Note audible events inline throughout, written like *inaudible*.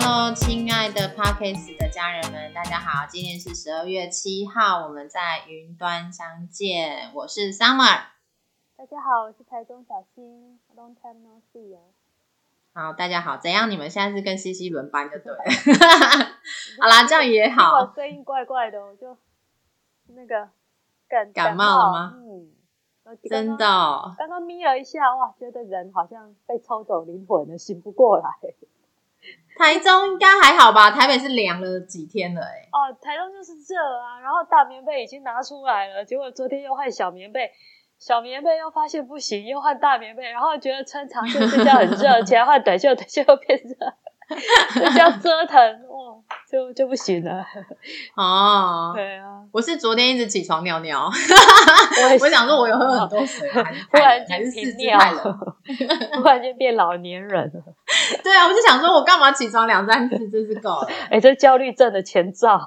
Hello，亲爱的 Parkes 的家人们，大家好！今天是十二月七号，我们在云端相见。我是 Summer，大家好，我是台中小新，Long time no see 哦。好，大家好，怎样？你们现在是跟西西轮班就对了。*laughs* 好啦，这样也好。我声音怪怪的，我就那个感感冒了吗？嗯，真的。刚刚眯了一下，哇，觉得人好像被抽走灵魂了，醒不过来。台中应该还好吧？台北是凉了几天了，哎。哦，台中就是热啊，然后大棉被已经拿出来了，结果昨天又换小棉被，小棉被又发现不行，又换大棉被，然后觉得穿长袖睡觉很热，*laughs* 起来换短袖，短袖又变热，*laughs* 就这样折腾，哇，就就不行了。哦，*laughs* 对啊，我是昨天一直起床尿尿，*laughs* 我想说我有喝很多水，*laughs* 突然间频尿，突然间变老年人了。对啊，我就想说，我干嘛起床两三次，真是够了。哎，这焦虑症的前兆，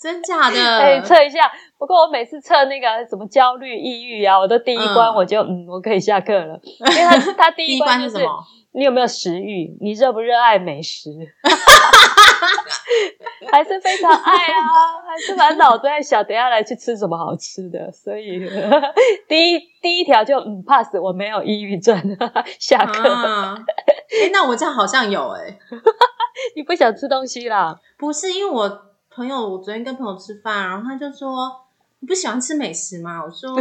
真假的？哎，测一下。不过我每次测那个什么焦虑、抑郁啊，我都第一关我就嗯，我可以下课了，因为他他第一关就是你有没有食欲，你热不热爱美食。*laughs* 还是非常爱啊，还是满脑子在想，等下来去吃什么好吃的。所以 *laughs* 第一第一条就嗯 pass，我没有抑郁症。*laughs* 下课。哎，那我这样好像有哎。你不想吃东西啦？不是，因为我朋友，我昨天跟朋友吃饭，然后他就说你不喜欢吃美食吗？我说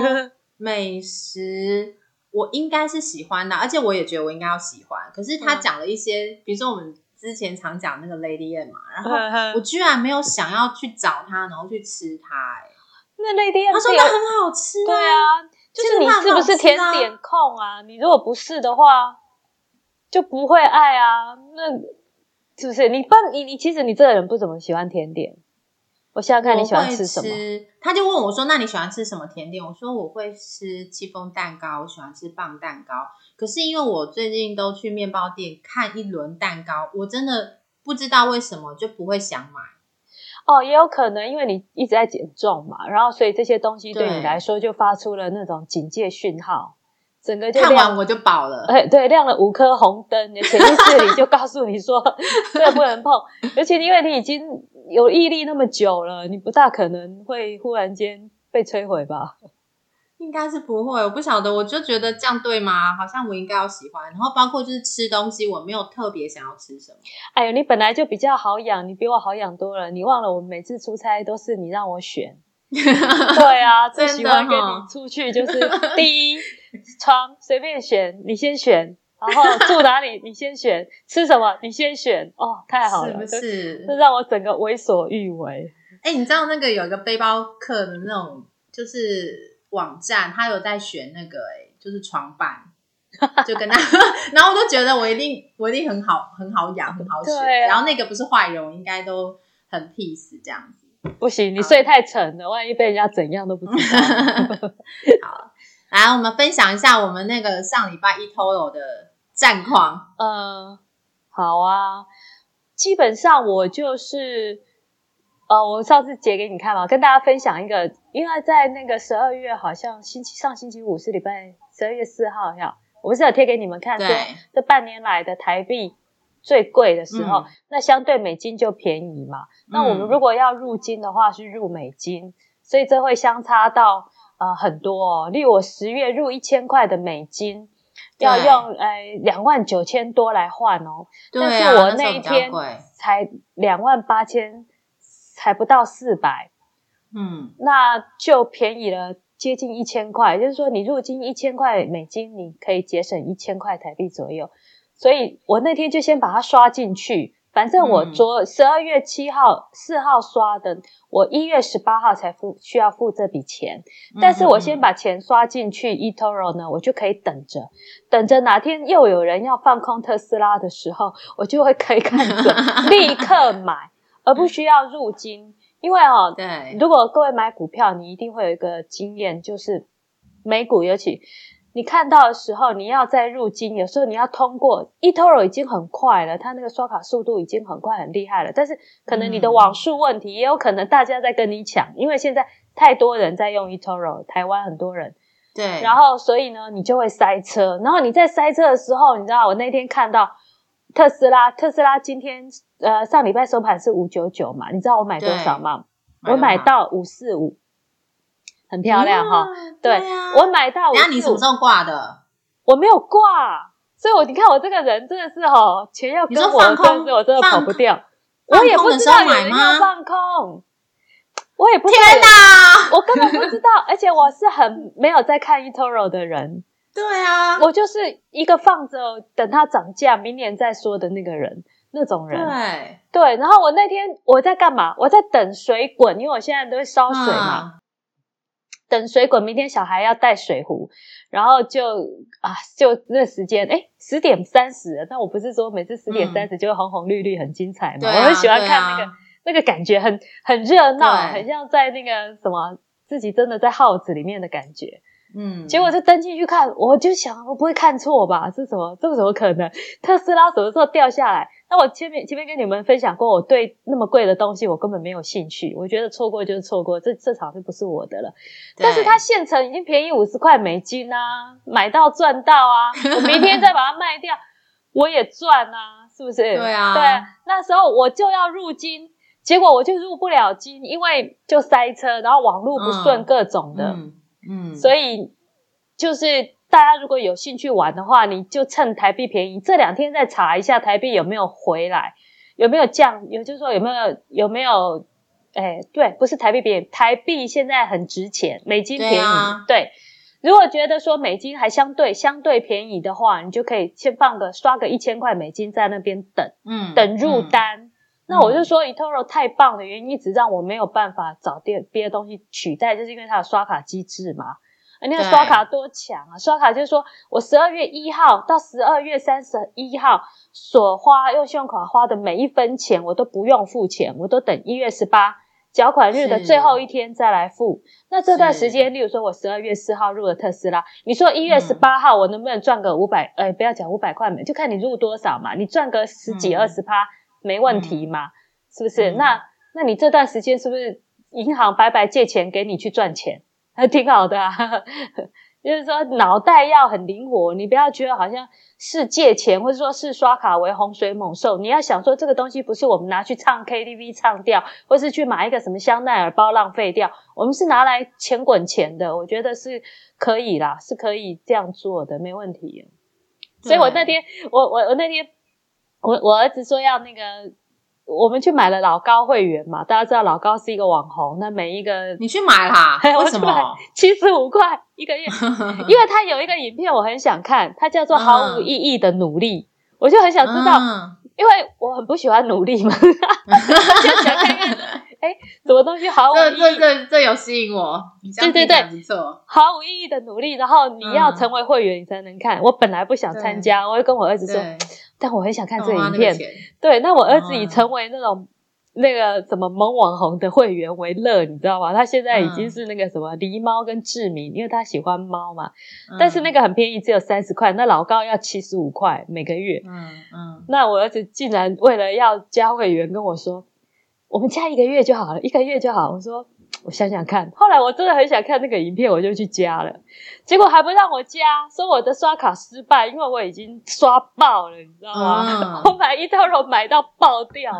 美食我应该是喜欢的，而且我也觉得我应该要喜欢。可是他讲了一些，比如说我们。之前常讲那个 Lady M 嘛，然后我居然没有想要去找他，然后去吃它。哎，那 Lady M 他说那很好吃，对啊，就是你是不是甜点控啊？你如果不是的话，就不会爱啊。那是不是你不你你其实你这个人不怎么喜欢甜点？我想想看你喜欢吃什么？他就问我说：“那你喜欢吃什么甜点？”我说：“我会吃戚风蛋糕，我喜欢吃棒蛋糕。可是因为我最近都去面包店看一轮蛋糕，我真的不知道为什么就不会想买。哦，也有可能因为你一直在减重嘛，然后所以这些东西对你来说就发出了那种警戒讯号，整个就看完我就饱了。哎，对，亮了五颗红灯，潜意识里就告诉你说 *laughs* 这不能碰，而且因为你已经。有毅力那么久了，你不大可能会忽然间被摧毁吧？应该是不会，我不晓得，我就觉得这样对吗？好像我应该要喜欢。然后包括就是吃东西，我没有特别想要吃什么。哎呦，你本来就比较好养，你比我好养多了。你忘了我每次出差都是你让我选。*laughs* 对啊，最喜欢跟你出去就是第一床随便选，你先选。然后住哪里？你先选，吃什么？你先选。哦，太好了，是不是？这让我整个为所欲为。哎，你知道那个有一个背包客的那种，就是网站，他有在选那个，哎，就是床板，*laughs* 就跟他，*laughs* 然后我就觉得我一定，我一定很好，很好养，很好选。然后那个不是坏人，应该都很 peace 这样子。不行，你睡太沉了，万一被人家怎样都不知道。*laughs* 好，来，我们分享一下我们那个上礼拜一 total 的。战况，嗯，好啊，基本上我就是，呃，我上次截给你看嘛，跟大家分享一个，因为在那个十二月，好像星期上星期五是礼拜十二月四号，要我不是有贴给你们看，说这半年来的台币最贵的时候，那相对美金就便宜嘛，那我们如果要入金的话是入美金，所以这会相差到呃很多哦，例如我十月入一千块的美金。要用呃两万九千多来换哦，但是我那一天才两万八千，才不到四百，嗯，那就便宜了接近一千块，就是说你入金一千块美金，你可以节省一千块台币左右，所以我那天就先把它刷进去。反正我昨十二月七号、四号刷的，我一月十八号才付需要付这笔钱。但是我先把钱刷进去，eToro 呢，我就可以等着，等着哪天又有人要放空特斯拉的时候，我就会可以看着 *laughs* 立刻买，而不需要入金。因为哦，对，如果各位买股票，你一定会有一个经验，就是美股尤其。你看到的时候，你要再入金，有时候你要通过 eToro 已经很快了，它那个刷卡速度已经很快很厉害了。但是可能你的网速问题，也有可能大家在跟你抢，因为现在太多人在用 eToro，台湾很多人。对。然后所以呢，你就会塞车。然后你在塞车的时候，你知道我那天看到特斯拉，特斯拉今天呃上礼拜收盘是五九九嘛？你知道我买多少吗？我买到五四五，很漂亮哈。对，我买到。那你什么时候挂的？我没有挂，所以我你看我这个人真的是哈，钱要跟我跟着，我真的跑不掉。我也不知道有人要放空，我也不天哪，我根本不知道，而且我是很没有在看 eToro 的人。对啊，我就是一个放着等它涨价，明年再说的那个人，那种人。对对，然后我那天我在干嘛？我在等水滚，因为我现在都会烧水嘛。等水滚，明天小孩要带水壶，然后就啊，就那时间，哎，十点三十。但我不是说每次十点三十就会红红绿绿很精彩嘛？我很喜欢看那个那个感觉，很很热闹，很像在那个什么自己真的在耗子里面的感觉。嗯，结果就登进去看，我就想，我不会看错吧？这什么？这个怎么可能？特斯拉什么时候掉下来？那我前面前面跟你们分享过，我对那么贵的东西我根本没有兴趣，我觉得错过就是错过，这这场就不是我的了。但是它现成已经便宜五十块美金啊，买到赚到啊！*laughs* 我明天再把它卖掉，我也赚啊，是不是？对啊，对，那时候我就要入金，结果我就入不了金，因为就塞车，然后网络不顺，各种的。嗯，所以就是大家如果有兴趣玩的话，你就趁台币便宜，这两天再查一下台币有没有回来，有没有降，也就是说有没有有没有，哎，对，不是台币便宜，台币现在很值钱，美金便宜。对，如果觉得说美金还相对相对便宜的话，你就可以先放个刷个一千块美金在那边等，嗯，等入单。那我就说，eToro 太棒的原因，一直让我没有办法找别别的东西取代，就是因为它的刷卡机制嘛。那个刷卡多强啊！刷卡就是说我十二月一号到十二月三十一号所花用信用卡花的每一分钱，我都不用付钱，我都等一月十八缴款日的最后一天再来付。那这段时间，例如说我十二月四号入了特斯拉，你说一月十八号我能不能赚个五百？呃，不要讲五百块美，就看你入多少嘛。你赚个十几二十趴。没问题嘛？是不是？那那你这段时间是不是银行白白借钱给你去赚钱？还 *laughs* 挺好的，啊 *laughs* 就是说脑袋要很灵活，你不要觉得好像是借钱或者说是刷卡为洪水猛兽。你要想说这个东西不是我们拿去唱 KTV 唱掉，或是去买一个什么香奈儿包浪费掉，我们是拿来钱滚钱的。我觉得是可以啦，是可以这样做的，没问题。所以我那天，我我我那天。我我儿子说要那个，我们去买了老高会员嘛，大家知道老高是一个网红，那每一个你去买啦？*laughs* 为什么？七十五块一个月，*laughs* 因为他有一个影片我很想看，它叫做毫无意义的努力，我就很想知道，因为我很不喜欢努力嘛，*laughs* 就想看看，哎，*laughs* 什么东西毫无意义？这这这有吸引我，对对对，毫无意义的努力，然后你要成为会员你才能看，我本来不想参加，我会跟我儿子说。但我很想看这影片，对，那我儿子以成为那种那个什么萌网红的会员为乐，你知道吗？他现在已经是那个什么狸猫跟志明，因为他喜欢猫嘛。但是那个很便宜，只有三十块，那老高要七十五块每个月。嗯嗯。那我儿子竟然为了要加会员跟我说：“我们加一个月就好了，一个月就好。”我说。*tsk* 我想想看，后来我真的很想看那个影片，我就去加了，结果还不让我加，说我的刷卡失败，因为我已经刷爆了，你知道吗？*laughs* 我买一套肉买到爆掉，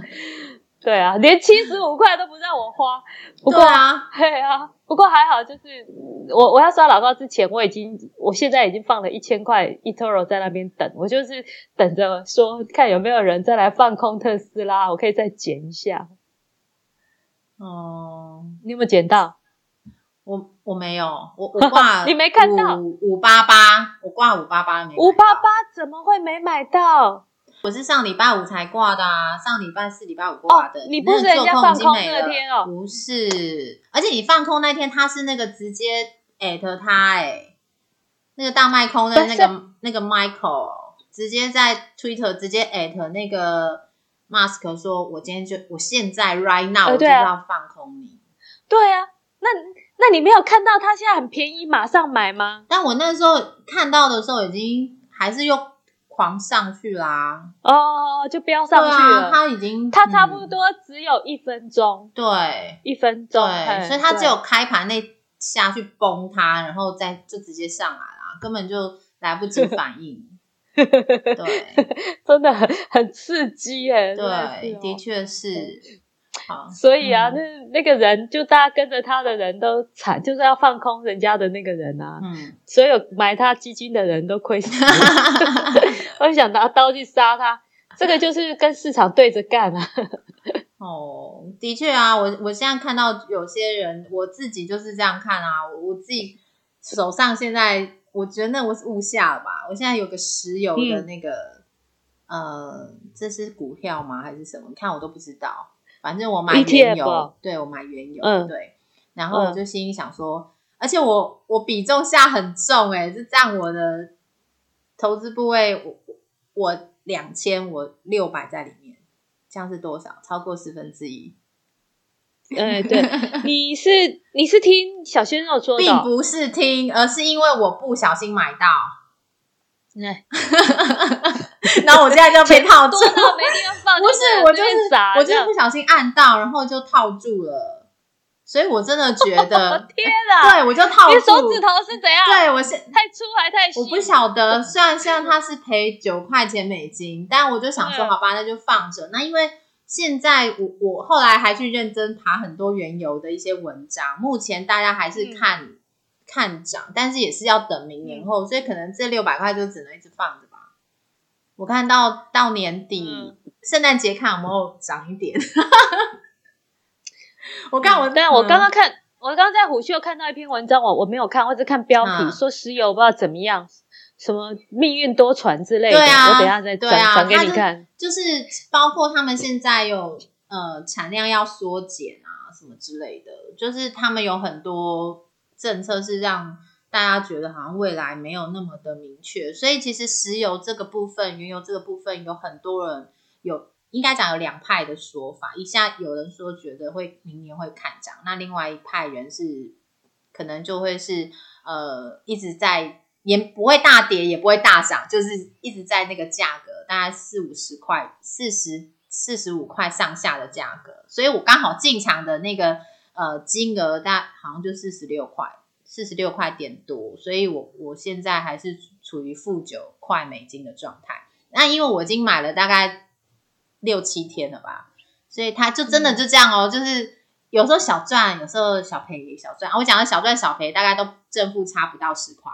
*laughs* 对啊，连七十五块都不让我花。不过啊，对啊，不过还好，就是我我要刷老高之前，我已经我现在已经放了一千块 eToro 在那边等，我就是等着说看有没有人再来放空特斯拉，我可以再捡一下。哦，你有没有捡到？我我没有，我我挂 *laughs* 你没看到五五八八，我挂五八八没五八八怎么会没买到？我是上礼拜五才挂的啊，上礼拜四、礼拜五挂的。你不是人家放空那天哦？不是，而且你放空那天他是那个直接艾特他哎，那个大麦空的那个那个 Michael 直接在 Twitter 直接艾特那个。Mask 说：“我今天就，我现在 right now 我就要放空你。”对啊，那那你没有看到他现在很便宜，马上买吗？但我那时候看到的时候，已经还是又狂上去啦。哦，就飙上去了。它已经，他差不多只有一分钟。对，一分钟。对，所以他只有开盘那下去崩它，然后再就直接上来了，根本就来不及反应。对，*laughs* 真的很很刺激耶。对，的确是。好，所以啊，那那个人就大家跟着他的人都惨，就是要放空人家的那个人啊。嗯，所有买他基金的人都亏死。*laughs* 我想拿刀去杀他，这个就是跟市场对着干啊。*laughs* 哦，的确啊，我我现在看到有些人，我自己就是这样看啊。我自己手上现在，我觉得那我是误下了吧。我现在有个石油的那个，呃，这是股票吗？还是什么？你看我都不知道。反正我买原油，对我买原油，对。然后我就心里想说，而且我我比重下很重，哎，是占我的投资部位，我我两千，我六百在里面。这样是多少？超过四分之一。哎，对，*laughs* 你是你是听小鲜肉说的，并不是听，而是因为我不小心买到。哎，*laughs* *laughs* 然后我现在就被套住，没地方放。*laughs* 不是，我就是我就是不小心按到，然后就套住了。所以我真的觉得，*laughs* 天哪！对，我就套住。你手指头是怎样？对我是太粗还太细？我不晓得。虽然虽然他是赔九块钱美金，但我就想说，好吧，那就放着。那因为现在我我后来还去认真爬很多原油的一些文章，目前大家还是看看涨，但是也是要等明年后，所以可能这六百块就只能一直放着吧。我看到到年底圣诞节看有没有涨一点。*laughs* *laughs* 我看我，对，我刚刚看，我刚刚在虎嗅看到一篇文章，我我没有看，我只看标题说石油不知道怎么样，什么命运多舛之类的。对啊，我等下再转转给你看。就是包括他们现在有呃产量要缩减啊什么之类的，就是他们有很多政策是让大家觉得好像未来没有那么的明确，所以其实石油这个部分、原油这个部分有很多人有。应该讲有两派的说法，一下有人说觉得会明年会看涨，那另外一派人是可能就会是呃一直在也不会大跌也不会大涨，就是一直在那个价格大概四五十块、四十四十五块上下的价格，所以我刚好进场的那个呃金额大好像就四十六块，四十六块点多，所以我我现在还是处于负九块美金的状态。那因为我已经买了大概。六七天了吧，所以它就真的就这样哦，就是有时候小赚，有时候小赔小赚。我讲的小赚小赔，大概都正负差不到十块。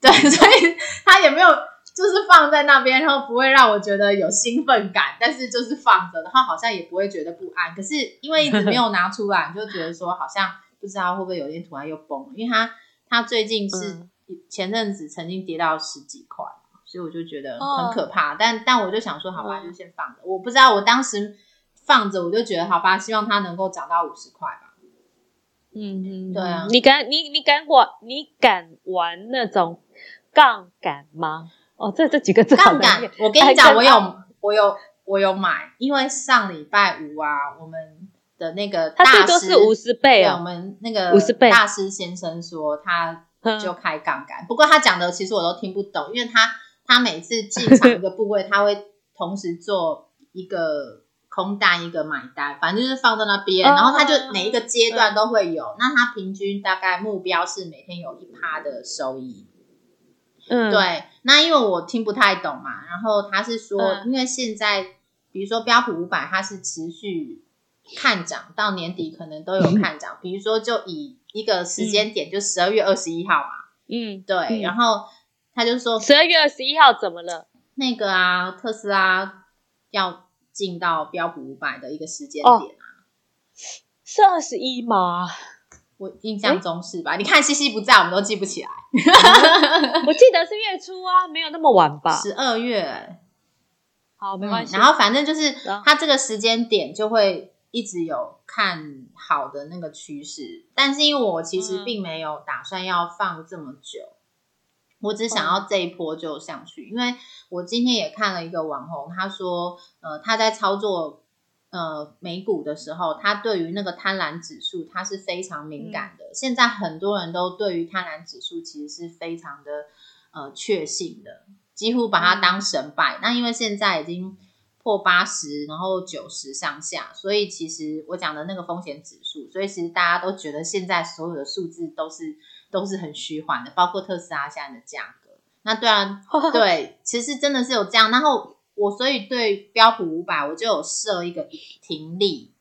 对，*laughs* 所以他也没有就是放在那边，然后不会让我觉得有兴奋感，但是就是放着，然后好像也不会觉得不安。可是因为一直没有拿出来，就觉得说好像不知道会不会有一天突然又崩，因为它它最近是前阵子曾经跌到十几块。所以我就觉得很可怕，但但我就想说，好吧，就先放着。我不知道，我当时放着，我就觉得好吧，希望它能够涨到五十块吧。嗯嗯，对啊。你敢你你敢玩你敢玩那种杠杆吗？哦，这这几个字杠杆，我跟你讲，我有我有我有买，因为上礼拜五啊，我们的那个大师是五十倍啊，我们那个五十倍大师先生说他就开杠杆，不过他讲的其实我都听不懂，因为他。他每次进场一个部位，*laughs* 他会同时做一个空单，一个买单，反正就是放在那边，然后他就每一个阶段都会有。那他平均大概目标是每天有一趴的收益。嗯，对。那因为我听不太懂嘛，然后他是说，因为现在比如说标普五百，它是持续看涨，到年底可能都有看涨。比如说，就以一个时间点，就十二月二十一号嘛。嗯，对。然后。他就说十二月二十一号怎么了？那个啊，特斯拉要进到标普五百的一个时间点啊，是二十一吗？我印象中是吧？你看西西不在，我们都记不起来。我记得是月初啊，没有那么晚吧？十二月。好，没关系。然后反正就是它这个时间点就会一直有看好的那个趋势，但是因为我其实并没有打算要放这么久。我只想要这一波就上去，因为我今天也看了一个网红，他说，呃，他在操作呃美股的时候，他对于那个贪婪指数，他是非常敏感的。现在很多人都对于贪婪指数其实是非常的呃确信的，几乎把它当神拜。那因为现在已经破八十，然后九十上下，所以其实我讲的那个风险指数，所以其实大家都觉得现在所有的数字都是。都是很虚幻的，包括特斯拉现在的价格。那对啊，*laughs* 对，其实真的是有这样。然后我所以对标普五百，我就有设一个停利。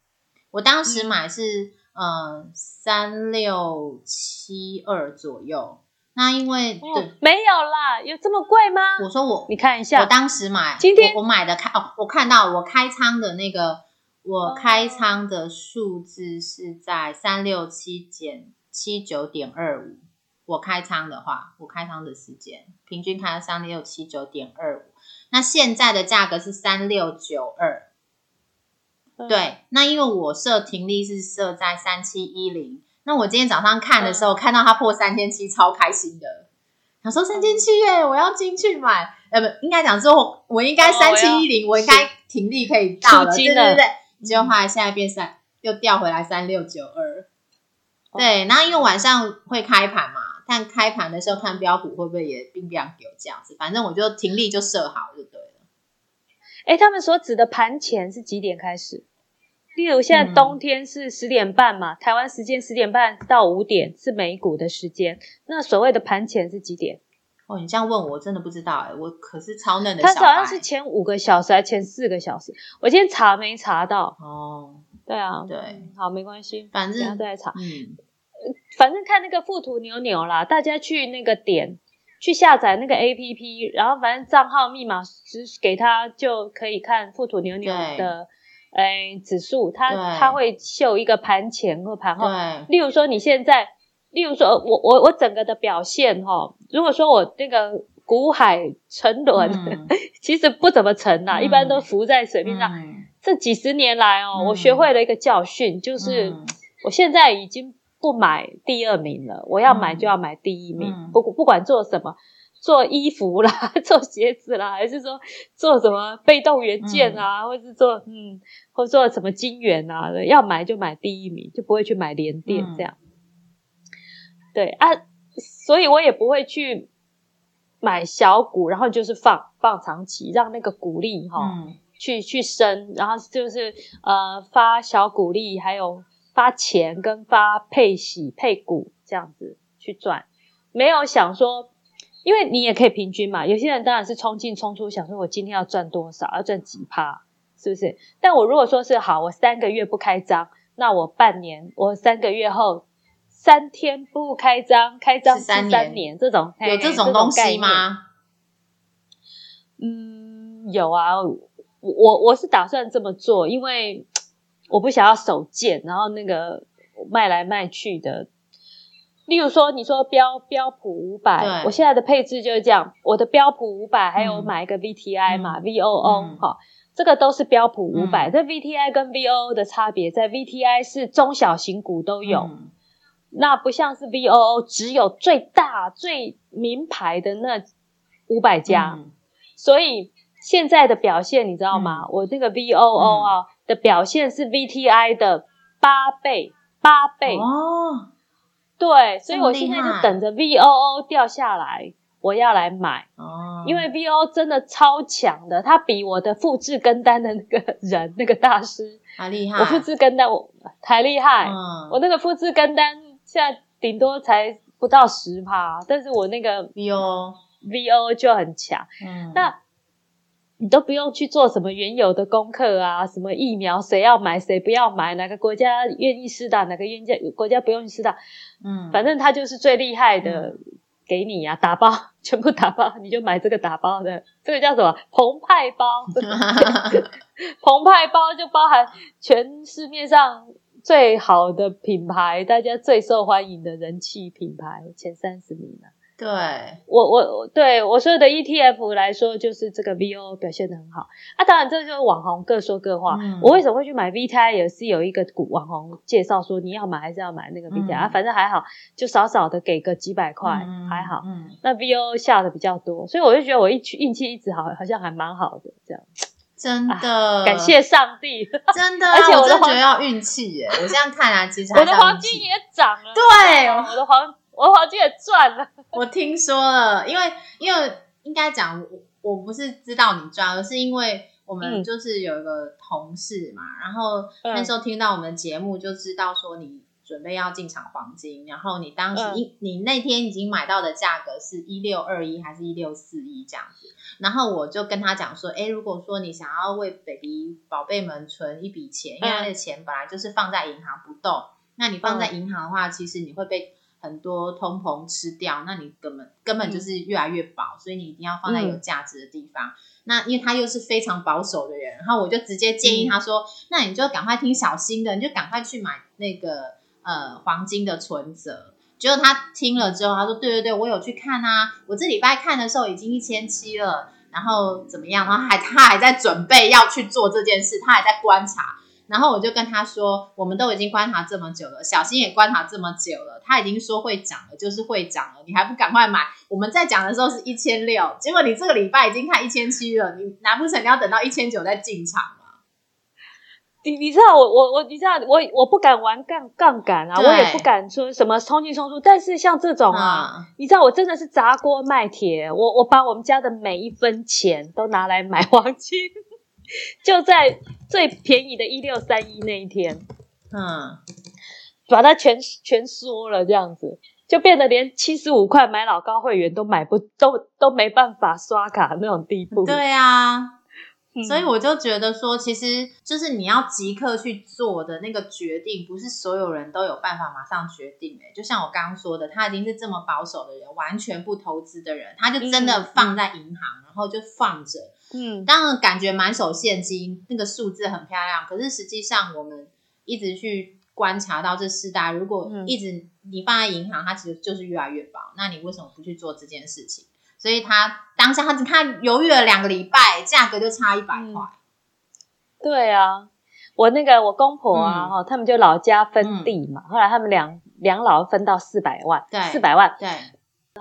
我当时买是嗯三六七二左右。那因为对没有啦，有这么贵吗？我说我你看一下，我当时买今天我买的开哦，我看到我开仓的那个，我开仓的数字是在三六七减七九点二五。我开仓的话，我开仓的时间平均开了三六七九点二五，那现在的价格是三六九二。对，那因为我设停利是设在三七一零，那我今天早上看的时候看到它破三千七，超开心的。想说三千七耶，我要进去买。呃，不，应该讲说，我应该三七一零，我应该停利可以到了，对对对。结果后来现在变三，又掉回来三六九二。对，然后因为晚上会开盘嘛。但开盘的时候，看标股会不会也并不样有这样子，反正我就停利就设好就对了。哎，他们所指的盘前是几点开始？例如现在冬天是十点半嘛，台湾时间十点半到五点是美股的时间。那所谓的盘前是几点？哦，你这样问我真的不知道哎，我可是超嫩的。他好像是前五个小时还前四个小时，我今天查没查到。哦，对啊，对，好，没关系，反正都在查。嗯。反正看那个富途牛牛啦，大家去那个点去下载那个 A P P，然后反正账号密码只给他就可以看富途牛牛的诶指数，它它会秀一个盘前或盘后。例如说你现在，例如说我我我整个的表现哈，如果说我那个股海沉沦，*laughs* 其实不怎么沉呐，一般都浮在水面上。这几十年来哦，我学会了一个教训，就是我现在已经。不买第二名了，我要买就要买第一名。不不管做什么，做衣服啦，*laughs* 做鞋子啦，还是说做什么被动元件啊，或是做嗯，或做什么金元啊，要买就买第一名，就不会去买连电这样。对啊，所以我也不会去买小股，然后就是放放长期，让那个股利哈去去升，然后就是呃发小股利，还有。发钱跟发配息配股这样子去赚，没有想说，因为你也可以平均嘛。有些人当然是冲进冲出，想说我今天要赚多少，要赚几趴，是不是？但我如果说是好，我三个月不开张，那我半年，我三个月后三天不开张，开张三年，这种有这种东西吗？嗯，有啊，我我我是打算这么做，因为。我不想要手贱，然后那个卖来卖去的。例如说，你说标标普五百，我现在的配置就是这样。我的标普五百还有买一个 VTI 嘛，VOO 哈，这个都是标普五百。这 VTI 跟 VOO 的差别在 VTI 是中小型股都有，那不像是 VOO 只有最大最名牌的那五百家。所以现在的表现你知道吗？我这个 VOO 啊。的表现是 VTI 的八倍，八倍哦，对，所以我现在就等着 VOO 掉下来，我要来买。哦，因为 VOO 真的超强的，他比我的复制跟单的那个人那个大师还厉害，我复制跟单我还厉害，我那个复制跟单现在顶多才不到十趴，但是我那个 VO VO 就很强，嗯，那。你都不用去做什么原有的功课啊，什么疫苗谁要买谁不要买，哪个国家愿意施打，哪个国家国家不用施打，嗯，反正他就是最厉害的，给你呀，打包全部打包，你就买这个打包的，这个叫什么澎湃包？*laughs* 澎湃包就包含全市面上最好的品牌，大家最受欢迎的人气品牌前三十名了。对我我对我所有的 ETF 来说，就是这个 VO 表现的很好。啊，当然这就是网红各说各话。我为什么会去买 VTI？也是有一个股网红介绍说你要买还是要买那个 VTI 啊？反正还好，就少少的给个几百块，还好。那 VO 下的比较多，所以我就觉得我一运气一直好，好像还蛮好的这样。真的，感谢上帝，真的。*laughs* 而且我真觉得要运气耶。我这样看啊，其实我的黄金也涨了。对，我的黄。我黄金也赚了，*laughs* 我听说了，因为因为应该讲我我不是知道你赚，而是因为我们就是有一个同事嘛，然后那时候听到我们节目就知道说你准备要进场黄金，然后你当时一你那天已经买到的价格是一六二一还是一六四一这样子，然后我就跟他讲说，哎，如果说你想要为 baby 宝贝们存一笔钱，因为那个钱本来就是放在银行不动，那你放在银行的话，其实你会被很多通膨吃掉，那你根本根本就是越来越薄，所以你一定要放在有价值的地方。那因为他又是非常保守的人，然后我就直接建议他说，那你就赶快听小新的，你就赶快去买那个呃黄金的存折。结果他听了之后，他说对对对，我有去看啊，我这礼拜看的时候已经一千七了，然后怎么样？然后还他还在准备要去做这件事，他还在观察。然后我就跟他说，我们都已经观察这么久了，小新也观察这么久了，他已经说会涨了，就是会涨了，你还不赶快买？我们在讲的时候是一千六，结果你这个礼拜已经看一千七了，你难不成你要等到一千九再进场吗？你你知道我我我你知道我我不敢玩杠杠杆啊，我也不敢说什么冲进冲出，但是像这种啊，你知道我真的是砸锅卖铁，我我把我们家的每一分钱都拿来买 *laughs* 黄金。就在最便宜的一六三一那一天，嗯，把它全全缩了，这样子就变得连七十五块买老高会员都买不都都没办法刷卡那种地步。对啊，所以我就觉得说，其实就是你要即刻去做的那个决定，不是所有人都有办法马上决定。哎，就像我刚刚说的，他已经是这么保守的人，完全不投资的人，他就真的放在银行，然后就放着。嗯，当然感觉满手现金，那个数字很漂亮。可是实际上，我们一直去观察到这四大，如果一直你放在银行，它其实就是越来越薄。那你为什么不去做这件事情？所以他当下他他犹豫了两个礼拜，价格就差一百块。对啊，我那个我公婆啊，哈，他们就老家分地嘛，后来他们两两老分到四百万，对，四百万，对。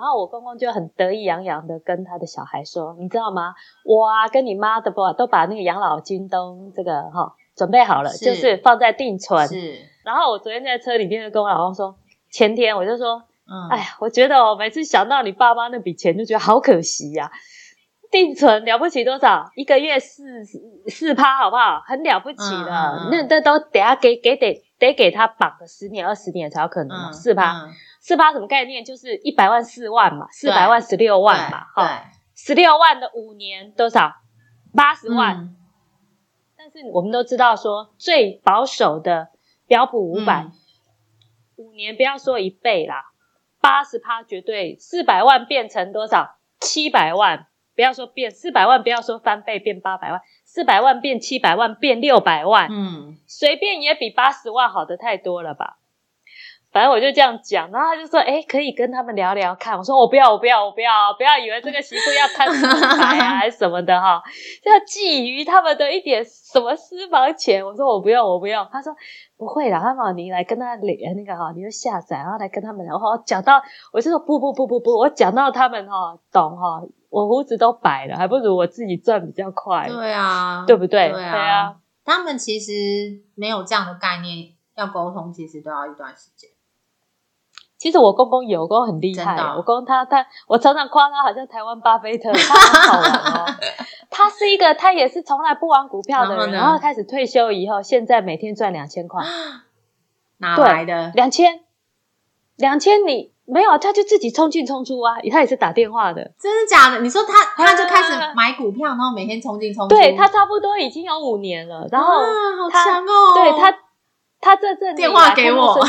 然后我公公就很得意洋洋的跟他的小孩说：“你知道吗？我啊跟你妈的不都把那个养老金都这个哈准备好了，就是放在定存。是。然后我昨天在车里面就跟我老公说，前天我就说，嗯，哎呀，我觉得我每次想到你爸妈那笔钱，就觉得好可惜呀。定存了不起多少？一个月四四趴，好不好？很了不起的。那那都等下给给得得给他绑个十年二十年才有可能四趴。”四八什么概念？就是一百万四万嘛，四百万十六万嘛，哈，十六万的五年多少？八十万。但是我们都知道说，最保守的标普五百，五年不要说一倍啦，八十趴绝对四百万变成多少？七百万，不要说变四百万，不要说翻倍变八百万，四百万变七百万变六百万，嗯，随便也比八十万好的太多了吧？反正我就这样讲，然后他就说：“哎，可以跟他们聊聊看。”我说：“我不要，我不要，我不要，不要以为这个媳妇要看什么财啊，*laughs* 还是什么的哈，要觊觎他们的一点什么私房钱。”我说：“我不要，我不要。”他说：“不会啦，他说你来跟他聊那个哈，你就下载，然后来跟他们聊。”我讲到，我就说：“不不不不不，我讲到他们哈懂哈，我胡子都白了，还不如我自己赚比较快。”对啊，对不对？对啊，他们其实没有这样的概念，要沟通其实都要一段时间。其实我公公有，我公公很厉害。我公公他他，我常常夸他好像台湾巴菲特，*laughs* 他很好玩哦。他是一个，他也是从来不玩股票的人，然后开始退休以后，现在每天赚两千块，*gasps* 哪来的两千？两千你没有，他就自己冲进冲出啊，他也是打电话的。真的假的？你说他他就开始买股票，然后每天冲进冲出。对他差不多已经有五年了，然后好强哦。对他，他这阵电话给我。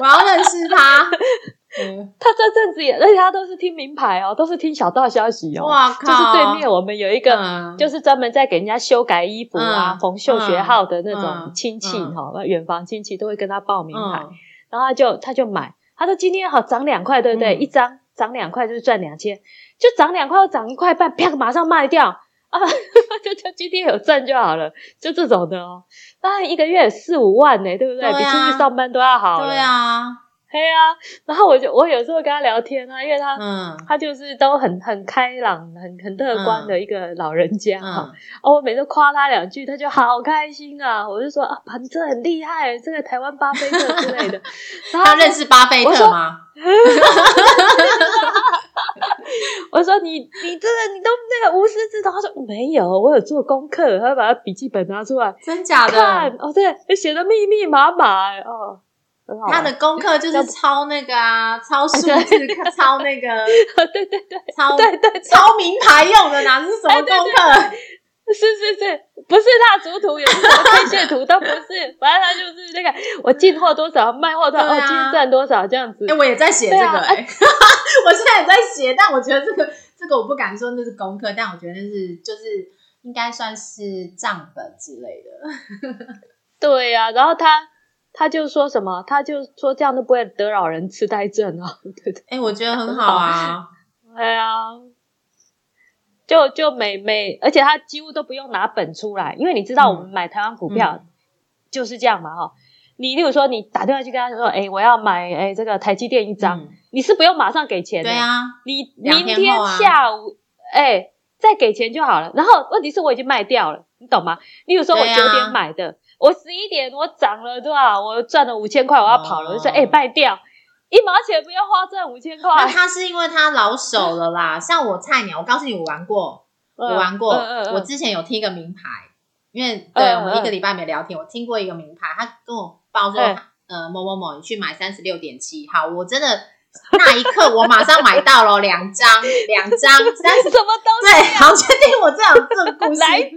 我要认识他。他这阵子也，而且他都是听名牌哦，都是听小道消息哦。哇靠！就是对面我们有一个，就是专门在给人家修改衣服啊、缝绣学号的那种亲戚哈，远房亲戚都会跟他报名牌，然后他就他就买。他说今天好涨两块，对不对？一张涨两块就是赚两千，就涨两块，涨一块半，啪，马上卖掉啊！*laughs* 就就今天有赚就好了，就这种的哦。当然一个月四五万呢，对不对？比出去上班都要好。对啊，对啊，然后我就我有时候跟他聊天啊，因为他嗯他就是都很很开朗、很很乐观的一个老人家哈。我每次夸他两句，他就好开心啊！我就说啊，你这很厉害，这个台湾巴菲特之类的。*laughs* 他认识巴菲特吗？*laughs* 我说你你真的你都那个无师自通，他说没有，我有做功课，他把他笔记本拿出来真假看，的？哦，对，写的密密麻麻，哎哦。他的功课就是抄那个啊，抄数字 *laughs* *laughs* 抄那个，*laughs* 对对对。抄对对对，抄名牌用的，哪是什么功课？是是是，不是蜡烛图，也不是什么 K 线图，都不是，反正他就是那个我进货多少，卖货多少，今天赚多少这样子。哎、。我也在写这个哎、我现在也在写，但我觉得这个这个我不敢说那是功课，但我觉得那是就是应该算是账本之类的。对呀、然后他他就说什么，他就说这样都不会得老人痴呆症啊，*laughs* 对对。哎、我觉得很好啊。哎呀，就就每每，而且他几乎都不用拿本出来，因为你知道嗯我们买台湾股票就是这样嘛哈。你例如说你打电话去跟他说，哎，我要买哎这个台积电一张，嗯你是不用马上给钱的，对啊，你明天下午哎再给钱就好了。然后问题是我已经卖掉了，你懂吗？例如说我九点买的，我十一点我涨了多少？我赚了五千块，我要跑了，哦我就说哎卖掉，一毛钱不要花赚五千块那块。他是因为他老手了啦。像我菜鸟，我告诉你，我玩过，我玩过。嗯嗯嗯我之前有听一个名牌，因为对我们一个礼拜没聊天，我听过一个名牌，他跟我报说，嗯呃，某某某，你去买三十六点七，好，我真的 *laughs* 那一刻我马上买到了两张，两张 *laughs* 三十。什么东西？对，好，确定我这样这个故事，来一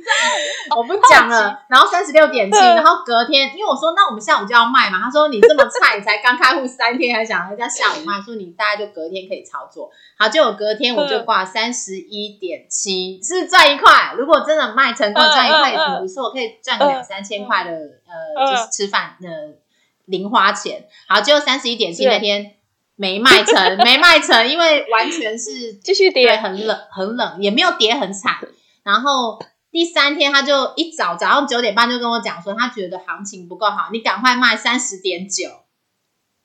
我不讲了。然后三十六点七，嗯然后隔天，因为我说那我们下午就要卖嘛，他说你这么菜，你才刚开户三天，还想人家下午卖，说你大概就隔天可以操作。好，结果隔天我就挂三十一点七，是赚一块。如果真的卖成功，嗯赚一块也挺不错，可以赚个两三千块的呃，就是吃饭的零花钱。好，结果三十一点七那天没卖成，没卖成，因为完全是继续，跌，很冷，很冷，也没有跌很惨。然后第三天他就一早早上九点半就跟我讲说，他觉得行情不够好，你赶快卖三十点九。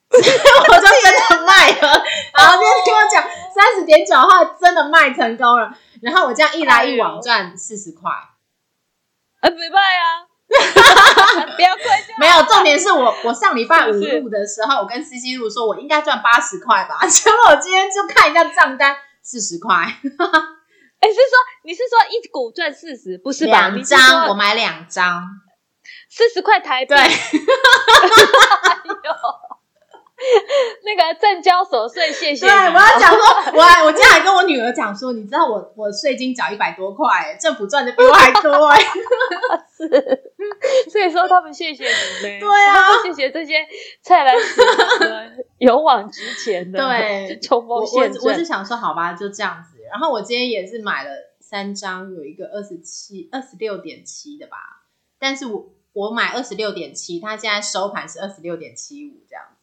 *laughs* 我就真的卖了，然后今天跟我讲三十点九的话，真的卖成功了。然后我这样一来一往赚四十块，啊，没卖啊，*laughs* 不要怪就好没有重点是我我上礼拜五录的时候，我跟 C C 录说我应该赚八十块吧，*laughs* 结果我今天就看一下账单，四十块，*laughs* 哎，是说你是说一股赚四十，不是吧？两张我买两张，四十块台币，对。哎呦 *laughs* 那个证交所税，谢谢对，我要讲说，我还我今天还跟我女儿讲说，你知道我我税金缴一百多块，政府赚的比我还多哎。*laughs* 所以说他们谢谢你们，对啊谢谢这些菜篮子的勇往直前的，*laughs* 对冲我锋陷我我是。想说，好吧，就这样子。然后我今天也是买了三张，有一个二十七、二十六点七的吧，但是我我买二十六点七，它现在收盘是二十六点七五这样子。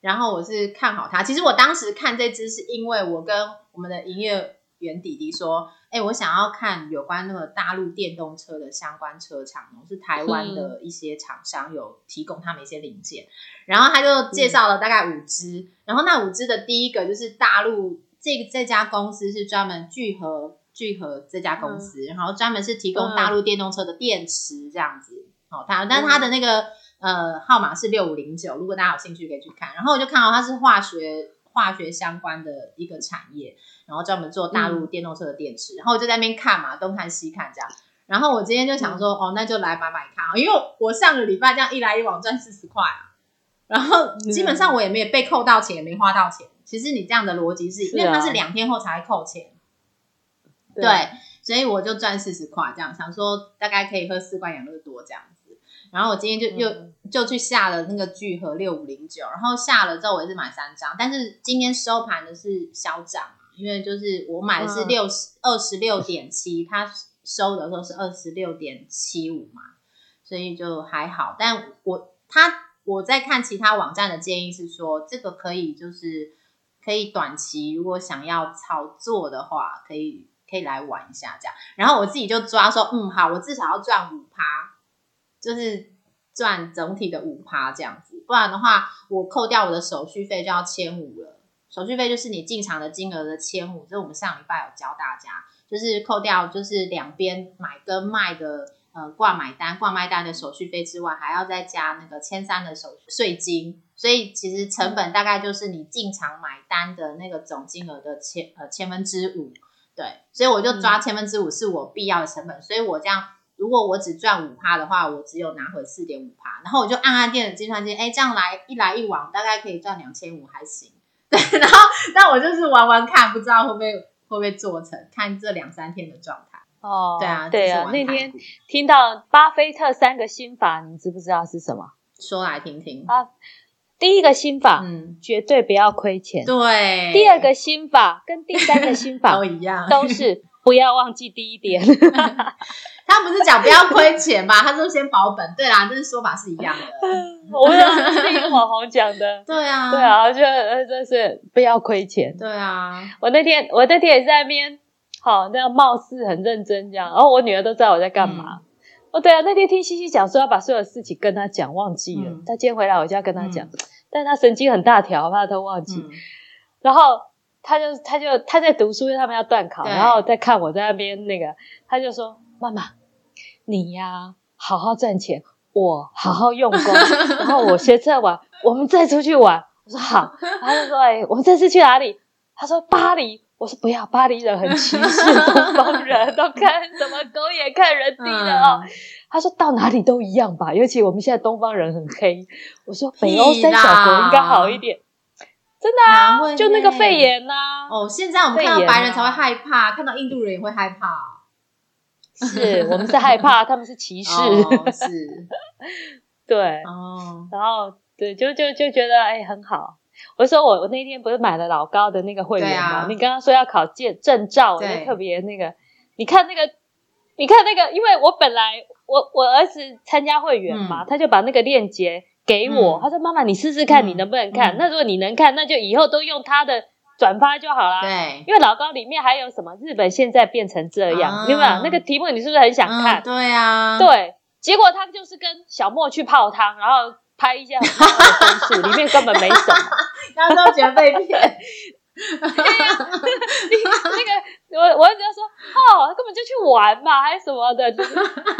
然后我是看好它，其实我当时看这只是因为我跟我们的营业员弟弟说，哎，我想要看有关那个大陆电动车的相关车厂，是台湾的一些厂商有提供他们一些零件，然后他就介绍了大概五只，然后那五只的第一个就是大陆这这家公司是专门聚合聚合这家公司，然后专门是提供大陆电动车的电池这样子，好、它但是它的那个。呃，号码是六五零九，如果大家有兴趣可以去看。然后我就看到它是化学化学相关的一个产业，然后专门做大陆电动车的电池。然后我就在那边看嘛，东看西看这样。然后我今天就想说，哦，那就来买买看啊，因为我上个礼拜这样一来一往赚四十块啊，然后基本上我也没有被扣到钱，也没花到钱。其实你这样的逻辑是，因为它是两天后才会扣钱，对，所以我就赚四十块这样，想说大概可以喝四罐养乐多这样子。然后我今天就又、嗯就去下了那个聚合六五零九，然后下了之后我也是买三张，但是今天收盘的是小涨嘛，因为就是我买的是嗯六十二十六点七，它收的时候是二十六点七五嘛，所以就还好。但我他我在看其他网站的建议是说，这个可以就是可以短期如果想要操作的话，可以可以来玩一下这样。然后我自己就抓说，嗯，好，我至少要赚五趴，就是赚整体的五趴这样子，不然的话，我扣掉我的手续费就要千五了。手续费就是你进场的金额的千五，这我们上礼拜有教大家，就是扣掉就是两边买跟卖的呃挂买单、挂卖单的手续费之外，还要再加那个千三的手税金，所以其实成本大概就是你进场买单的那个总金额的千呃千分之五。对，所以我就抓千分之五是我必要的成本，所以我这样。如果我只赚五趴的话，我只有拿回四点五趴，然后我就按按电子计算机，哎，这样来一来一往，大概可以赚两千五，还行。对，然后那我就是玩玩看，不知道会不会会不会做成，看这两三天的状态。哦，对啊，对啊。那天听到巴菲特三个心法，你知不知道是什么？说来听听啊。第一个心法，嗯，绝对不要亏钱。对。第二个心法跟第三个心 *laughs* 法都一样，都是不要忘记第一点。*laughs* 他不是讲不要亏钱嘛？*laughs* 他说先保本。对啦，这是说法是一样的。我们是听网红讲的。*laughs* 对啊，对啊，就就是不要亏钱。对啊，我那天我那天也在那边，好那样貌似很认真这样，然后我女儿都知道我在干嘛。哦，对啊，那天听西西讲说要把所有事情跟他讲，忘记了。他今天回来我就要跟他讲，但是他神经很大条，怕他忘记。然后他就他就他在读书，因为他们要断考，然后在看我在那边那个，他就说。妈妈，你呀，好好赚钱，我好好用功，*laughs* 然后我学车玩，我们再出去玩。我说好，他就说：“哎，我们这次去哪里？”他说：“巴黎。”我说：“不要，巴黎人很歧视东方人，*laughs* 都看什么狗眼看人低的哦。”他说：“到哪里都一样吧，尤其我们现在东方人很黑。”我说：“北欧三小国应该好一点。”真的啊，就那个肺炎呐。哦，现在我们看到白人才会害怕，看到印度人也会害怕。是我们是害怕，*laughs* 他们是歧视，是，*laughs* 对，哦，然后对，就就就觉得哎很好。我说我我那天不是买了老高的那个会员吗？你刚刚说要考证证照，我就特别那个，你看那个，你看那个，因为我本来我我儿子参加会员嘛，他就把那个链接给我，他说妈妈你试试看你能不能看，那如果你能看，那就以后都用他的。转发就好啦。对，因为老高里面还有什么？日本现在变成这样，有没有？那个题目你是不是很想看？对啊，对。结果他就是跟小莫去泡汤，然后拍一些分数，里面根本没什么，大家都觉得被骗。对 *laughs* 呀，那个 *laughs* 我我就去玩嘛，还是什么的，*laughs* 就是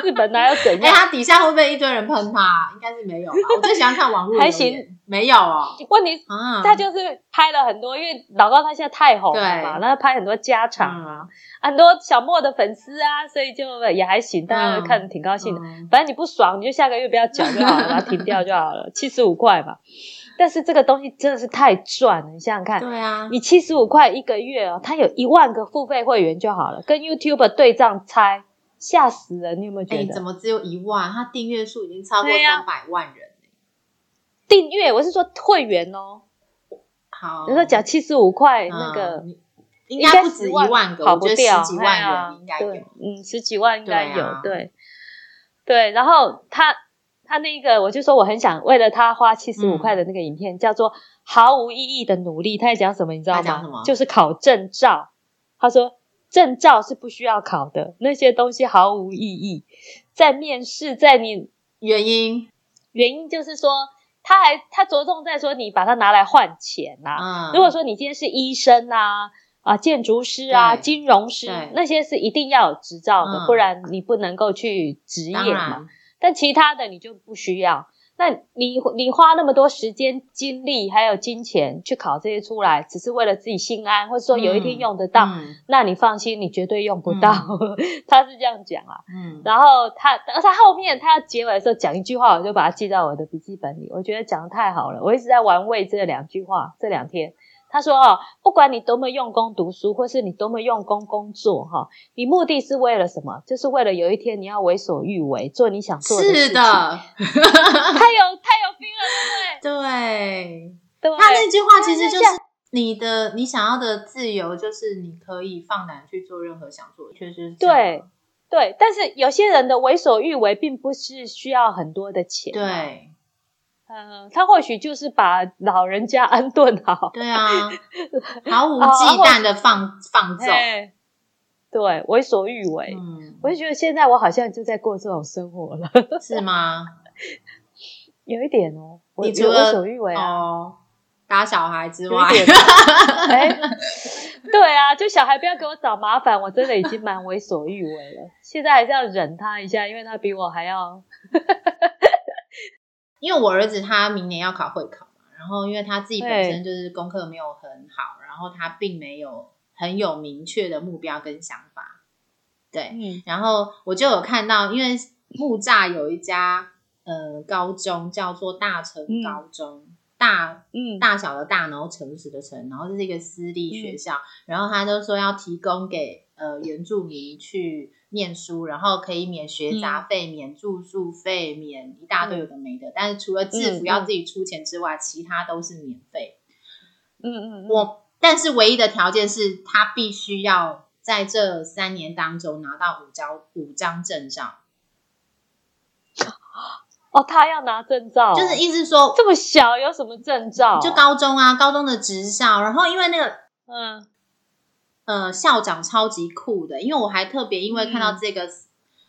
日本哪有怎样？哎，他底下会不会一堆人喷他？应该是没有吧。*laughs* 我最喜欢看网络，还行，没有哦。问题他就是拍了很多，因为老高他现在太红了嘛，那拍很多家常啊，很多小莫的粉丝啊，所以就也还行，大家看挺高兴的。反正你不爽，你就下个月不要缴就好了，把 *laughs* 它停掉就好了，七十五块嘛。但是这个东西真的是太赚了，你想想看，对啊，你七十五块一个月哦，他有一万个付费会员就好了，跟 YouTube 对账猜，吓死人！你有没有觉得？怎么只有一万？他订阅数已经超过三百万人订阅，我是说会员哦。好，你说缴七十五块那个，应该不止一万个，跑不掉，十几万人应该有，嗯，十几万应该有，对，对，然后他。他那个，我就说我很想为了他花七十五块的那个影片，叫做毫无意义的努力。他在讲什么？你知道吗？就是考证照。他说证照是不需要考的，那些东西毫无意义。在面试，在你原因，原因就是说，他还他着重在说你把它拿来换钱呐。如果说你今天是医生啊啊，建筑师啊，金融师，那些是一定要有执照的，不然你不能够去执业嘛。但其他的你就不需要。那你你花那么多时间、精力还有金钱去考这些出来，只是为了自己心安，或者说有一天用得到，那你放心，你绝对用不到。*laughs* 他是这样讲啊。嗯。然后他，他后面他要结尾的时候讲一句话，我就把它记到我的笔记本里。我觉得讲的太好了，我一直在玩味这两句话。这两天。他说：“哦，不管你多么用功读书，或是你多么用功工作，哈，你目的是为了什么？就是为了有一天你要为所欲为，做你想做的事情。”是的，*laughs* 太有太有 feel 了，对不 *laughs* 对？对，他那句话其实就是你的你想要的自由，就是你可以放胆去做任何想做的，确实是对对。但是有些人的为所欲为，并不是需要很多的钱，对。嗯，他或许就是把老人家安顿好，对啊，毫无忌惮的放放纵，对，为所欲为。嗯，我就觉得现在我好像就在过这种生活了，*laughs* 是吗？有一点哦，我你除了为所欲为啊，哦打小孩之有外。哎，对啊，就小孩不要给我找麻烦，我真的已经蛮为所欲为了。现在还是要忍他一下，因为他比我还要因为我儿子他明年要考会考嘛，然后因为他自己本身就是功课没有很好，然后他并没有很有明确的目标跟想法，对，嗯。然后我就有看到，因为木栅有一家呃高中叫做大成高中，大嗯。大小的大，然后诚实的诚，然后这是一个私立学嗯。校，然后他就说要提供给呃原住民去念书，然后可以免学杂费、免住宿费、免一大堆有的没的，但是除了制服嗯要自己出钱之外，其他都是免费。嗯嗯，我但是唯一的条件是他必须要在这三年当中拿到五张五张证照，哦，他要拿证照，就是意思是说这么小有什么证照？就高中啊，高中的职校，然后因为那个嗯呃校长超级酷的，因为我还特别因为看到这个、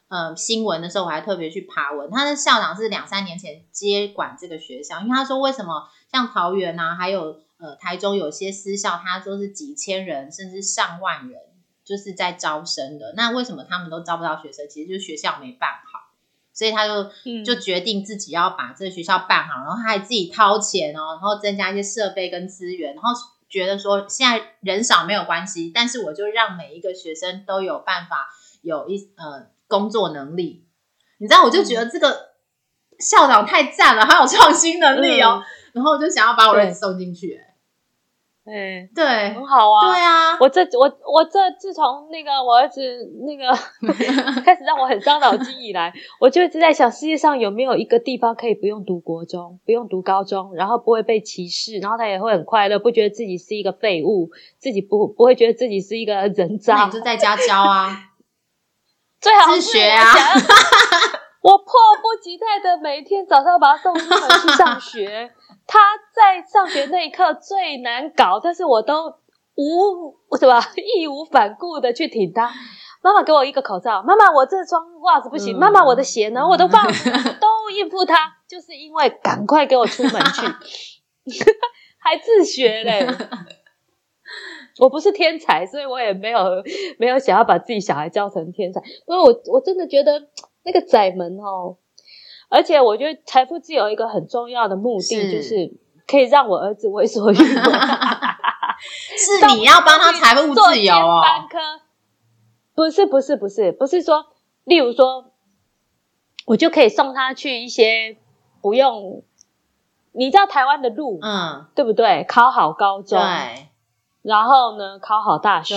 呃新闻的时候，我还特别去爬文，他的校长是两三年前接管这个学校，因为他说为什么像桃园啊，还有呃台中有些私校，他说是几千人甚至上万人就是在招生的，那为什么他们都招不到学生？其实就是学校没办好。所以他就嗯就决定自己要把这个学校办好，然后他还自己掏钱哦，然后增加一些设备跟资源，然后觉得说现在人少没有关系，但是我就让每一个学生都有办法有一呃工作能力。你知道，我就觉得这个校长太赞了，好有创新能力哦，然后我就想要把我儿子送进去、哎，对很好啊，对啊，我这我我这自从那个我儿子那个 *laughs* 开始让我很伤脑筋以来，我就一直在想，世界上有没有一个地方可以不用读国中，不用读高中，然后不会被歧视，然后他也会很快乐，不觉得自己是一个废物，自己不不会觉得自己是一个人渣你，就在家教啊，*laughs* 最好学啊 *laughs* 我迫不及待的每一天早上把他送出门去上学。他在上学那一刻最难搞，但是我都无什么 *laughs* 义无反顾的去挺他。妈妈给我一个口罩，妈妈我这双袜子不行，嗯妈妈我的鞋呢，我的袜子都应付他，就是因为赶快给我出门去，*laughs* 还自学嘞。*laughs* 我不是天才，所以我也没有没有想要把自己小孩教成天才。不过我我真的觉得那个窄门哦，而且我觉得财富自由一个很重要的目的是。就是可以让我儿子为所欲为，*laughs* 是你要帮他财富自由哦，班科。不是不是不是不是。说，例如说，我就可以送他去一些不用，你知道台湾的路、嗯，对不对？考好高中，对。然后呢考好大学，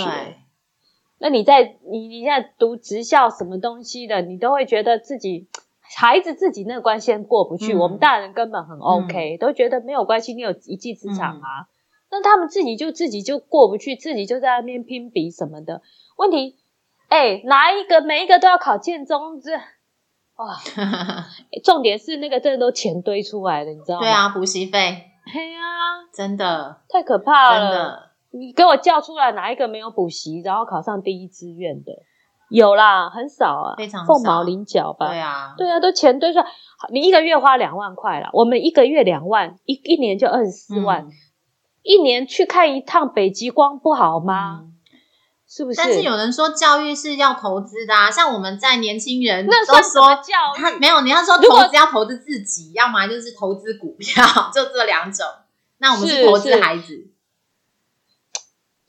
那你在你你现在读职校什么东西的，你都会觉得自己孩子自己那个关先过不去，嗯我们大人根本很 OK，、都觉得没有关系，你有一技之长嗯啊。那他们自己就自己就过不去，自己就在那边拼比什么的。问题，哎，哪一个每一个都要考建中，这哇，*laughs* 重点是那个真的都钱堆出来的，你知道吗？对，啊，补习费嘿呀、真的太可怕了，真的，你给我叫出来哪一个没有补习，然后考上第一志愿的？有啦，很少啊，非常少凤毛麟角吧？对啊，对啊，都钱堆出来。好你一个月花两万块了，我们一个月两万，一一年就二十四万，嗯一年去看一趟北极光不好吗？嗯是不是？但是有人说教育是要投资的啊，像我们在年轻人那都算什么说教育？他没有，你要说投资要投资自己，要么就是投资股票，*laughs* 就这两种。那我们是投资孩子，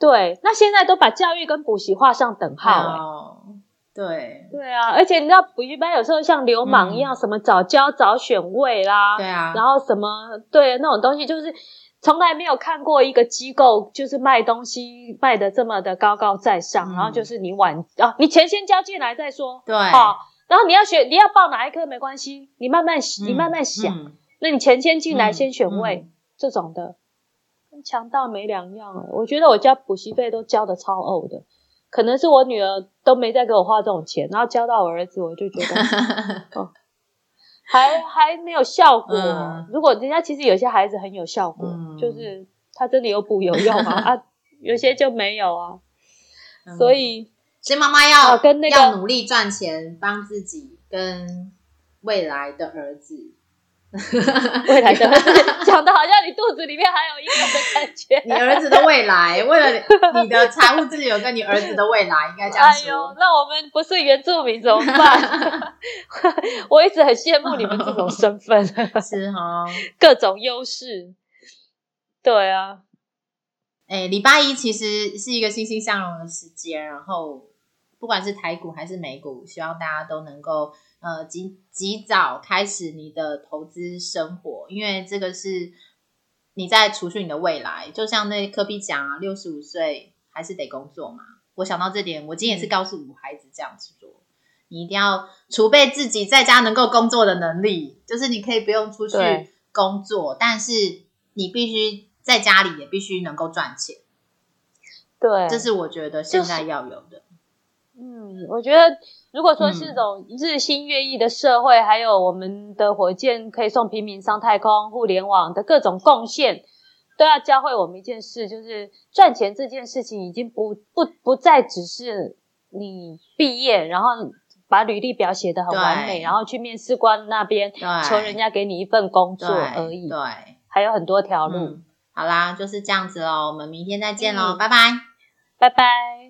对，那现在都把教育跟补习画上等号、欸。哦，对。对啊，而且你知道补习班有时候像流氓一样，什么早教早选位啦，嗯对啊，然后什么对那种东西，就是从来没有看过一个机构就是卖东西卖的这么的高高在上，嗯。然后就是你晚啊，你钱先交进来再说，对，好，然后你要选你要报哪一科没关系，你慢慢你慢慢想，嗯。那你钱先进来嗯先选位、嗯。这种的，跟强盗没两样。啊！我觉得我交补习费都交的超呕的，可能是我女儿都没再给我花这种钱，然后交到我儿子，我就觉得 *laughs* 还还没有效果。嗯。如果人家其实有些孩子很有效果，嗯。就是他真的有补有用啊 *laughs* 啊，有些就没有啊，嗯。所以所以妈妈要、啊跟那个要努力赚钱，帮自己跟未来的儿子 *laughs* 未来的 *laughs* 讲的好像你肚子里面还有一个的感觉。你儿子的未来，为了你的财务自由跟你儿子的未来，应该这样说。哎呦，那我们不是原住民怎么办？*laughs* 我一直很羡慕你们这种身份，是哈，各种优势。对啊，哎，礼拜一其实是一个欣欣向荣的时间，然后不管是台股还是美股，希望大家都能够。呃，及及早开始你的投资生活，因为这个是你在储蓄你的未来。就像那科比讲啊，六十五岁还是得工作嘛。我想到这点，我今天也是告诉五孩子这样子做：你一定要储备自己在家能够工作的能力，就是你可以不用出去工作，但是你必须在家里也必须能够赚钱。对，这是我觉得现在要有的。嗯，我觉得。如果说是这种日新月异的社会，还有我们的火箭可以送平民上太空、互联网的各种贡献，都要教会我们一件事，就是赚钱这件事情已经不不不再只是你毕业，然后把履历表写得很完美，然后去面试官那边求人家给你一份工作而已。对，还有很多条路。好啦，就是这样子喽，我们明天再见喽，拜拜，拜拜。